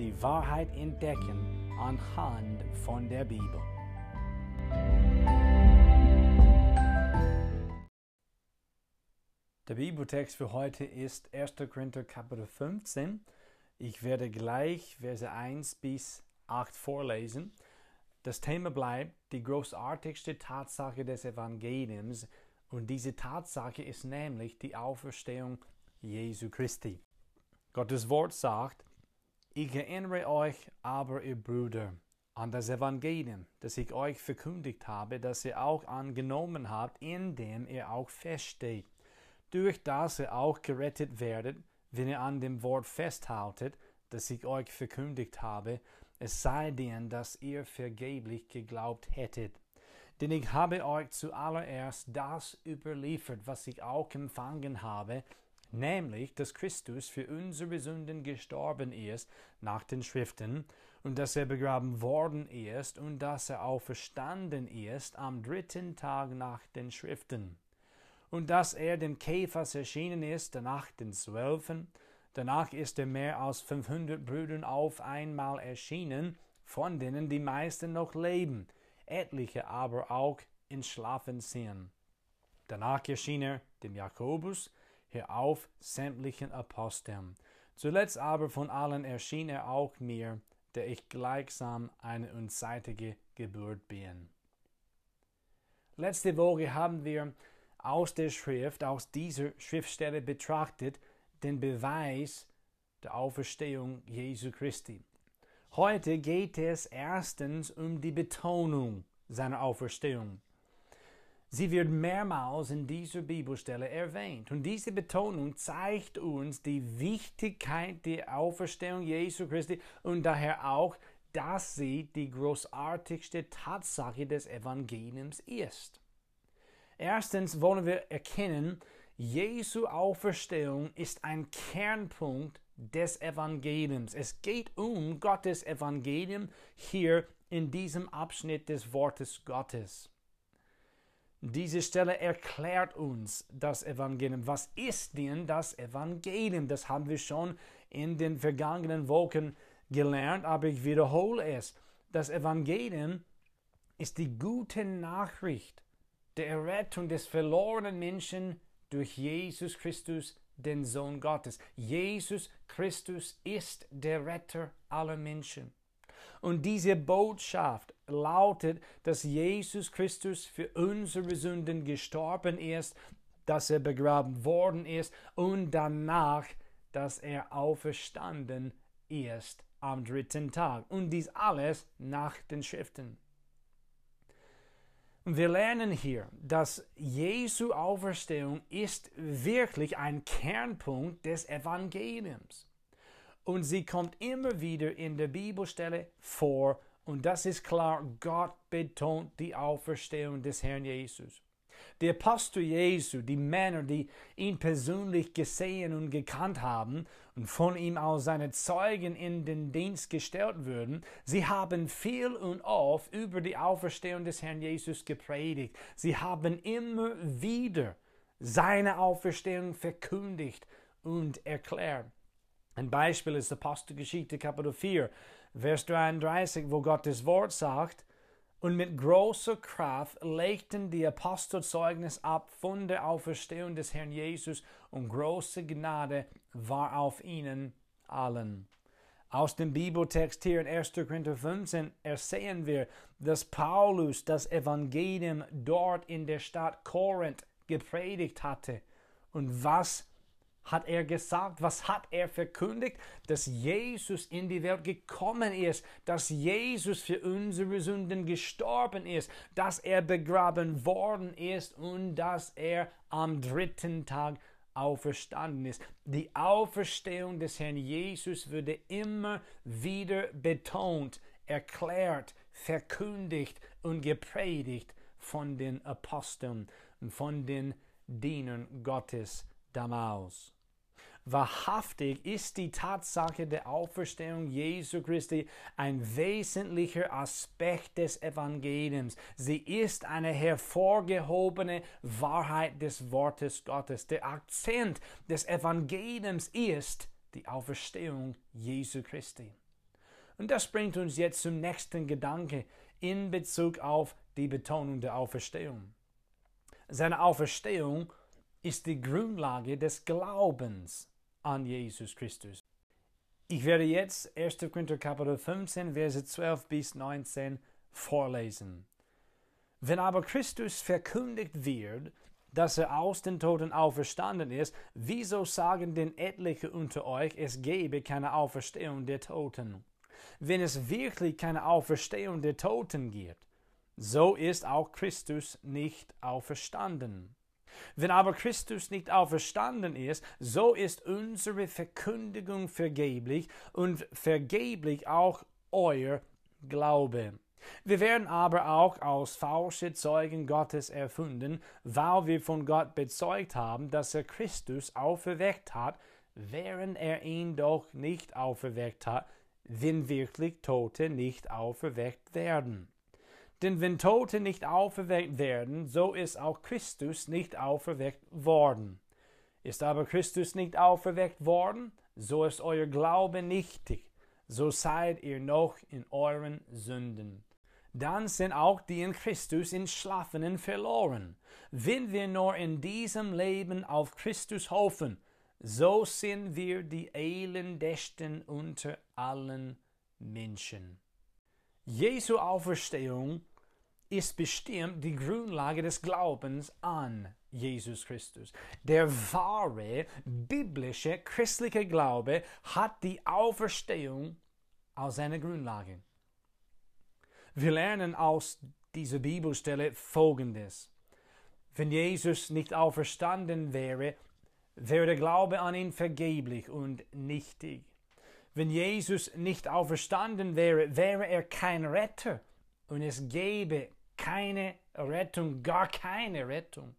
die Wahrheit entdecken anhand von der Bibel. Der Bibeltext für heute ist 1. Korinther Kapitel 15. Ich werde gleich Verse 1 bis 8 vorlesen. Das Thema bleibt die großartigste Tatsache des Evangeliums und diese Tatsache ist nämlich die Auferstehung Jesu Christi. Gottes Wort sagt, ich erinnere euch aber, ihr Brüder, an das Evangelium, das ich euch verkündigt habe, das ihr auch angenommen habt, in dem ihr auch feststeht, durch das ihr auch gerettet werdet, wenn ihr an dem Wort festhaltet, das ich euch verkündigt habe, es sei denn, dass ihr vergeblich geglaubt hättet. Denn ich habe euch zuallererst das überliefert, was ich auch empfangen habe, nämlich dass Christus für unsere Sünden gestorben ist nach den Schriften und dass er begraben worden ist und dass er auferstanden ist am dritten Tag nach den Schriften und dass er dem Käfers erschienen ist, danach den Zwölfen, danach ist er mehr als 500 Brüdern auf einmal erschienen, von denen die meisten noch leben, etliche aber auch in Schlafen sind. Danach erschien er dem Jakobus, auf sämtlichen Aposteln. Zuletzt aber von allen erschien er auch mir, der ich gleichsam eine unzeitige Geburt bin. Letzte Woche haben wir aus der Schrift, aus dieser Schriftstelle betrachtet, den Beweis der Auferstehung Jesu Christi. Heute geht es erstens um die Betonung seiner Auferstehung. Sie wird mehrmals in dieser Bibelstelle erwähnt. Und diese Betonung zeigt uns die Wichtigkeit der Auferstehung Jesu Christi und daher auch, dass sie die großartigste Tatsache des Evangeliums ist. Erstens wollen wir erkennen, Jesu Auferstehung ist ein Kernpunkt des Evangeliums. Es geht um Gottes Evangelium hier in diesem Abschnitt des Wortes Gottes. Diese Stelle erklärt uns das Evangelium. Was ist denn das Evangelium? Das haben wir schon in den vergangenen Wochen gelernt, aber ich wiederhole es. Das Evangelium ist die gute Nachricht der Errettung des verlorenen Menschen durch Jesus Christus, den Sohn Gottes. Jesus Christus ist der Retter aller Menschen. Und diese Botschaft lautet, dass Jesus Christus für unsere Sünden gestorben ist, dass er begraben worden ist und danach, dass er auferstanden ist am dritten Tag. Und dies alles nach den Schriften. Wir lernen hier, dass Jesu Auferstehung ist wirklich ein Kernpunkt des Evangeliums. Und sie kommt immer wieder in der Bibelstelle vor. Und das ist klar, Gott betont die Auferstehung des Herrn Jesus. Der Apostel Jesu, die Männer, die ihn persönlich gesehen und gekannt haben und von ihm als seine Zeugen in den Dienst gestellt würden, sie haben viel und oft über die Auferstehung des Herrn Jesus gepredigt. Sie haben immer wieder seine Auferstehung verkündigt und erklärt. Ein Beispiel ist Apostelgeschichte Kapitel 4, Vers 33, wo Gottes Wort sagt, und mit großer Kraft legten die Apostel Zeugnis ab von der Auferstehung des Herrn Jesus und große Gnade war auf ihnen allen. Aus dem Bibeltext hier in 1. Korinther 15 ersehen wir, dass Paulus das Evangelium dort in der Stadt Korinth gepredigt hatte und was hat er gesagt? Was hat er verkündigt? Dass Jesus in die Welt gekommen ist, dass Jesus für unsere Sünden gestorben ist, dass er begraben worden ist und dass er am dritten Tag auferstanden ist. Die Auferstehung des Herrn Jesus würde immer wieder betont, erklärt, verkündigt und gepredigt von den Aposteln und von den Dienern Gottes damals. Wahrhaftig ist die Tatsache der Auferstehung Jesu Christi ein wesentlicher Aspekt des Evangeliums. Sie ist eine hervorgehobene Wahrheit des Wortes Gottes. Der Akzent des Evangeliums ist die Auferstehung Jesu Christi. Und das bringt uns jetzt zum nächsten Gedanke in Bezug auf die Betonung der Auferstehung. Seine Auferstehung ist die Grundlage des Glaubens an Jesus Christus. Ich werde jetzt 1. Korinther Kapitel 15, Verse 12 bis 19 vorlesen. Wenn aber Christus verkündigt wird, dass er aus den Toten auferstanden ist, wieso sagen denn etliche unter euch, es gebe keine Auferstehung der Toten? Wenn es wirklich keine Auferstehung der Toten gibt, so ist auch Christus nicht auferstanden. Wenn aber Christus nicht auferstanden ist, so ist unsere Verkündigung vergeblich und vergeblich auch euer Glaube. Wir werden aber auch als falsche Zeugen Gottes erfunden, weil wir von Gott bezeugt haben, dass er Christus auferweckt hat, während er ihn doch nicht auferweckt hat, wenn wirklich Tote nicht auferweckt werden. Denn wenn Tote nicht auferweckt werden, so ist auch Christus nicht auferweckt worden. Ist aber Christus nicht auferweckt worden, so ist euer Glaube nichtig, so seid ihr noch in euren Sünden. Dann sind auch die in Christus Entschlafenen verloren. Wenn wir nur in diesem Leben auf Christus hoffen, so sind wir die elendesten unter allen Menschen. Jesu Auferstehung ist bestimmt die Grundlage des Glaubens an Jesus Christus. Der wahre biblische christliche Glaube hat die Auferstehung als seine Grundlage. Wir lernen aus dieser Bibelstelle Folgendes. Wenn Jesus nicht auferstanden wäre, wäre der Glaube an ihn vergeblich und nichtig. Wenn Jesus nicht auferstanden wäre, wäre er kein Retter und es gäbe keine Rettung, gar keine Rettung.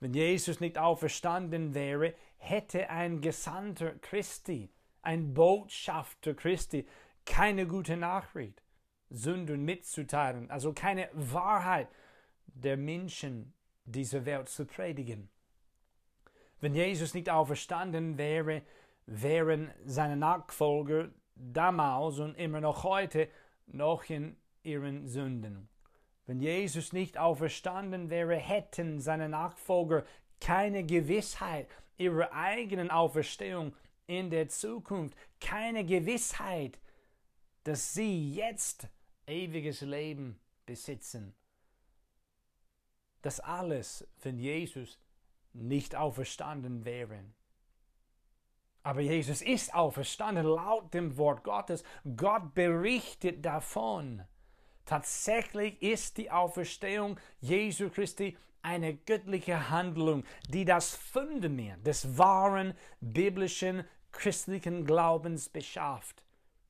Wenn Jesus nicht auferstanden wäre, hätte ein Gesandter Christi, ein Botschafter Christi, keine gute Nachricht, Sünden mitzuteilen, also keine Wahrheit der Menschen dieser Welt zu predigen. Wenn Jesus nicht auferstanden wäre, wären seine Nachfolger damals und immer noch heute noch in ihren Sünden. Wenn Jesus nicht auferstanden wäre, hätten seine Nachfolger keine Gewissheit ihrer eigenen Auferstehung in der Zukunft, keine Gewissheit, dass sie jetzt ewiges Leben besitzen. Das alles, wenn Jesus nicht auferstanden wäre. Aber Jesus ist auferstanden laut dem Wort Gottes. Gott berichtet davon. Tatsächlich ist die Auferstehung Jesu Christi eine göttliche Handlung, die das Fundament des wahren biblischen christlichen Glaubens beschafft.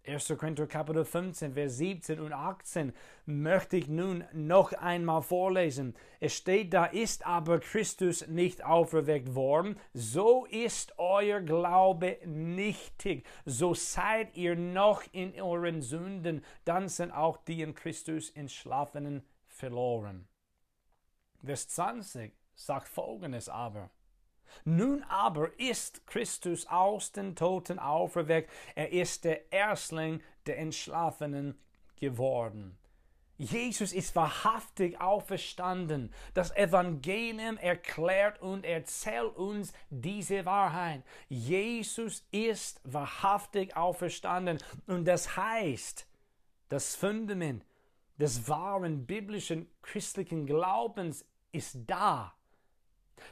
1. Korinther Kapitel 15, Vers 17 und 18 möchte ich nun noch einmal vorlesen. Es steht, da ist aber Christus nicht auferweckt worden, so ist euer Glaube nichtig, so seid ihr noch in euren Sünden, dann sind auch die in Christus entschlafenen verloren. Vers 20 sagt folgendes aber. Nun aber ist Christus aus den Toten auferweckt. Er ist der Erstling der Entschlafenen geworden. Jesus ist wahrhaftig auferstanden. Das Evangelium erklärt und erzählt uns diese Wahrheit. Jesus ist wahrhaftig auferstanden. Und das heißt, das Fundament des wahren biblischen christlichen Glaubens ist da.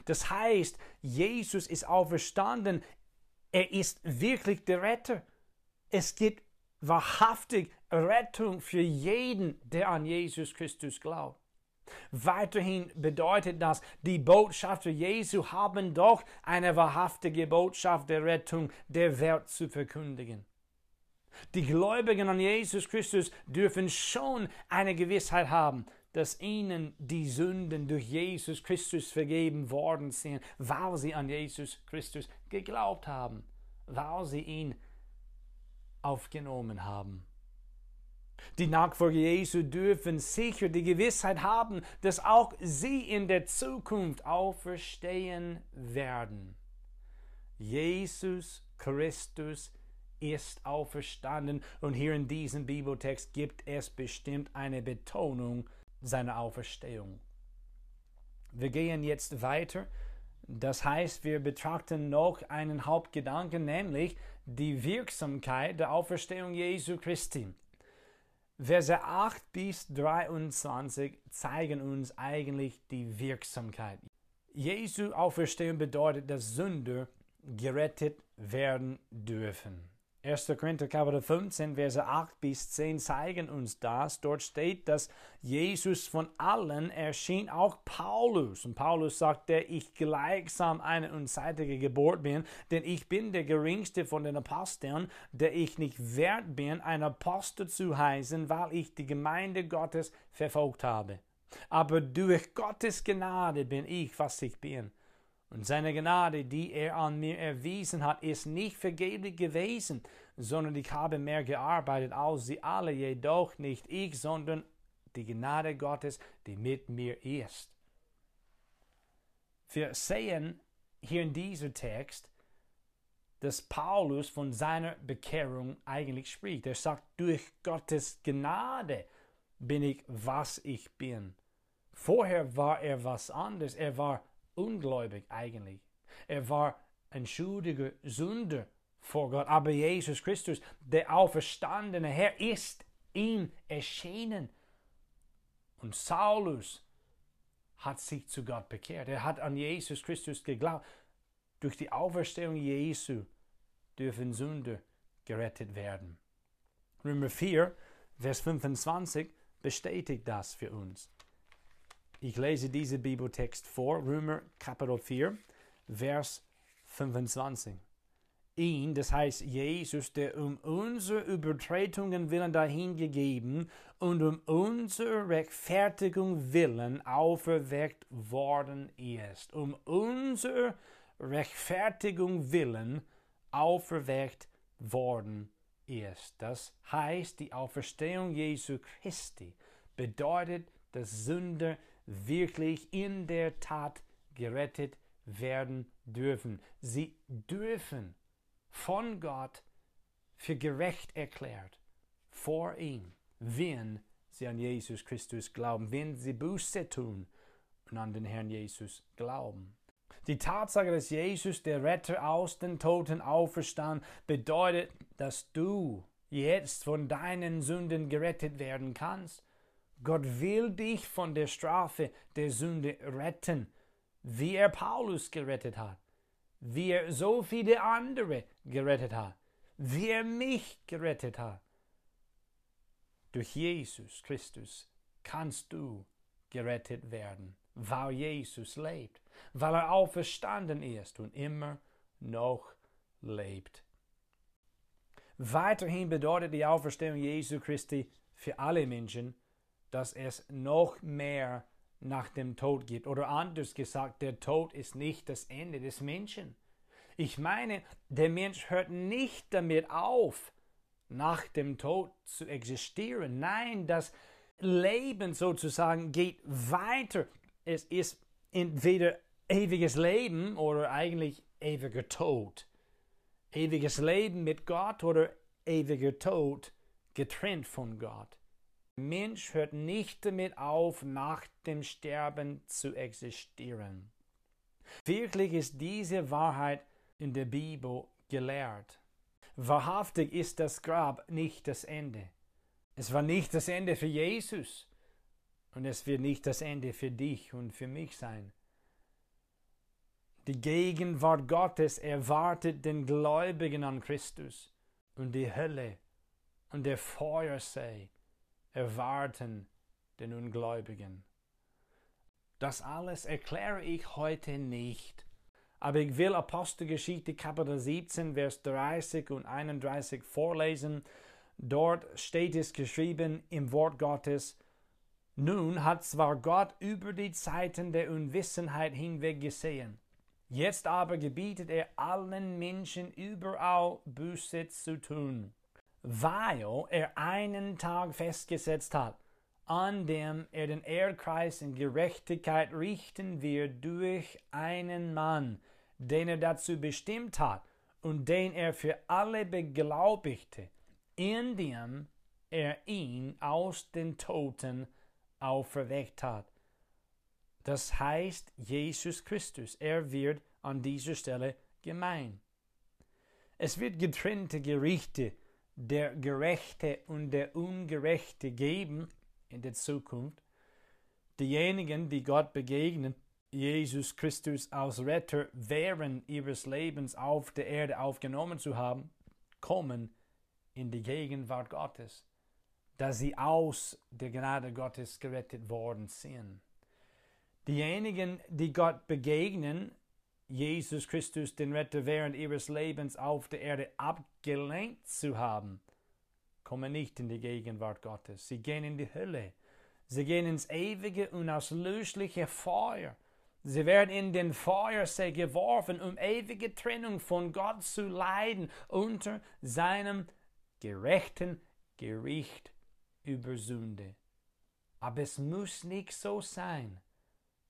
Das heißt, Jesus ist auferstanden. Er ist wirklich der Retter. Es gibt wahrhaftig Rettung für jeden, der an Jesus Christus glaubt. Weiterhin bedeutet das, die Botschafter Jesu haben doch eine wahrhaftige Botschaft der Rettung der Welt zu verkündigen. Die Gläubigen an Jesus Christus dürfen schon eine Gewissheit haben, dass ihnen die Sünden durch Jesus Christus vergeben worden sind, weil sie an Jesus Christus geglaubt haben, weil sie ihn aufgenommen haben. Die Nachfolger Jesu dürfen sicher die Gewissheit haben, dass auch sie in der Zukunft auferstehen werden. Jesus Christus ist auferstanden und hier in diesem Bibeltext gibt es bestimmt eine Betonung seiner Auferstehung. Wir gehen jetzt weiter. Das heißt, wir betrachten noch einen Hauptgedanken, nämlich die Wirksamkeit der Auferstehung Jesu Christi. Verse 8 bis 23 zeigen uns eigentlich die Wirksamkeit. Jesu Auferstehung bedeutet, dass Sünder gerettet werden dürfen. 1. Korinther Kapitel 15, Verse 8 bis 10 zeigen uns das. Dort steht, dass Jesus von allen erschien, auch Paulus. Und Paulus sagt, der ich gleichsam eine unzeitige Geburt bin, denn ich bin der geringste von den Aposteln, der ich nicht wert bin, ein Apostel zu heißen, weil ich die Gemeinde Gottes verfolgt habe. Aber durch Gottes Gnade bin ich, was ich bin. Und seine Gnade, die er an mir erwiesen hat, ist nicht vergeblich gewesen, sondern ich habe mehr gearbeitet als sie alle, jedoch nicht ich, sondern die Gnade Gottes, die mit mir ist. Wir sehen hier in diesem Text, dass Paulus von seiner Bekehrung eigentlich spricht. Er sagt, durch Gottes Gnade bin ich, was ich bin. Vorher war er was anderes. Er war ungläubig eigentlich. Er war ein schuldiger Sünder vor Gott. Aber Jesus Christus, der auferstandene Herr, ist ihm erschienen. Und Saulus hat sich zu Gott bekehrt. Er hat an Jesus Christus geglaubt. Durch die Auferstehung Jesu dürfen Sünder gerettet werden. Römer 4, Vers 25 bestätigt das für uns. Ich lese diesen Bibeltext vor, Römer Kapitel 4, Vers 25. Ihn, das heißt Jesus, der um unsere Übertretungen willen dahingegeben und um unsere Rechtfertigung willen auferweckt worden ist. Um unsere Rechtfertigung willen auferweckt worden ist. Das heißt, die Auferstehung Jesu Christi bedeutet, dass Sünder wirklich in der Tat gerettet werden dürfen. Sie dürfen von Gott für gerecht erklärt vor ihm, wenn sie an Jesus Christus glauben, wenn sie Buße tun und an den Herrn Jesus glauben. Die Tatsache, dass Jesus, der Retter aus den Toten auferstand, bedeutet, dass du jetzt von deinen Sünden gerettet werden kannst. Gott will dich von der Strafe der Sünde retten, wie er Paulus gerettet hat, wie er so viele andere gerettet hat, wie er mich gerettet hat. Durch Jesus Christus kannst du gerettet werden, weil Jesus lebt, weil er auferstanden ist und immer noch lebt. Weiterhin bedeutet die Auferstehung Jesu Christi für alle Menschen, dass es noch mehr nach dem Tod gibt. Oder anders gesagt, der Tod ist nicht das Ende des Menschen. Ich meine, der Mensch hört nicht damit auf, nach dem Tod zu existieren. Nein, das Leben sozusagen geht weiter. Es ist entweder ewiges Leben oder eigentlich ewiger Tod. Ewiges Leben mit Gott oder ewiger Tod getrennt von Gott. Mensch hört nicht damit auf, nach dem Sterben zu existieren. Wirklich ist diese Wahrheit in der Bibel gelehrt. Wahrhaftig ist das Grab nicht das Ende. Es war nicht das Ende für Jesus und es wird nicht das Ende für dich und für mich sein. Die Gegenwart Gottes erwartet den Gläubigen an Christus und die Hölle und der Feuersee erwarten den Ungläubigen. Das alles erkläre ich heute nicht. Aber ich will Apostelgeschichte Kapitel 17, Vers 30 und 31 vorlesen. Dort steht es geschrieben im Wort Gottes, nun hat zwar Gott über die Zeiten der Unwissenheit hinweg gesehen, jetzt aber gebietet er allen Menschen überall Buße zu tun, weil er einen Tag festgesetzt hat, an dem er den Erdkreis in Gerechtigkeit richten wird durch einen Mann, den er dazu bestimmt hat und den er für alle beglaubigte, indem er ihn aus den Toten auferweckt hat. Das heißt Jesus Christus. Er wird an dieser Stelle gemein. Es wird getrennte Gerichte, der Gerechte und der Ungerechte geben in der Zukunft. Diejenigen, die Gott begegnen, Jesus Christus als Retter während ihres Lebens auf der Erde aufgenommen zu haben, kommen in die Gegenwart Gottes dass sie aus der Gnade Gottes gerettet worden sind. Diejenigen, die Gott begegnen, Jesus Christus, den Retter, während ihres Lebens auf der Erde abgelenkt zu haben, kommen nicht in die Gegenwart Gottes. Sie gehen in die Hölle. Sie gehen ins ewige, unauslöschliche Feuer. Sie werden in den Feuersee geworfen, um ewige Trennung von Gott zu leiden unter seinem gerechten Gericht über Sünde. Aber es muss nicht so sein,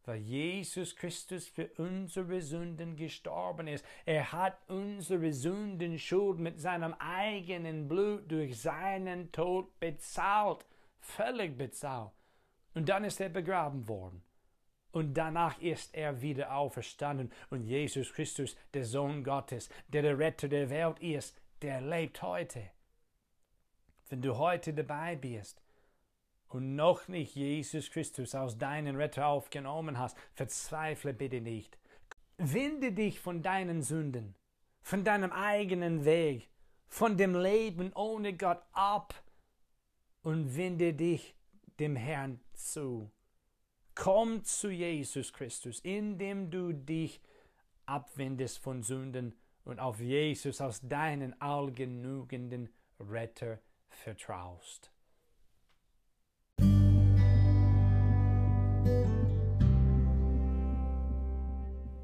weil Jesus Christus für unsere Sünden gestorben ist. Er hat unsere Sündenschuld mit seinem eigenen Blut durch seinen Tod bezahlt, völlig bezahlt. Und dann ist er begraben worden. Und danach ist er wieder auferstanden. Und Jesus Christus, der Sohn Gottes, der der Retter der Welt ist, der lebt heute. Wenn du heute dabei bist und noch nicht Jesus Christus als deinen Retter aufgenommen hast, verzweifle bitte nicht. Wende dich von deinen Sünden, von deinem eigenen Weg, von dem Leben ohne Gott ab und wende dich dem Herrn zu. Komm zu Jesus Christus, indem du dich abwendest von Sünden und auf Jesus als deinen allgenügenden Retter vertraust.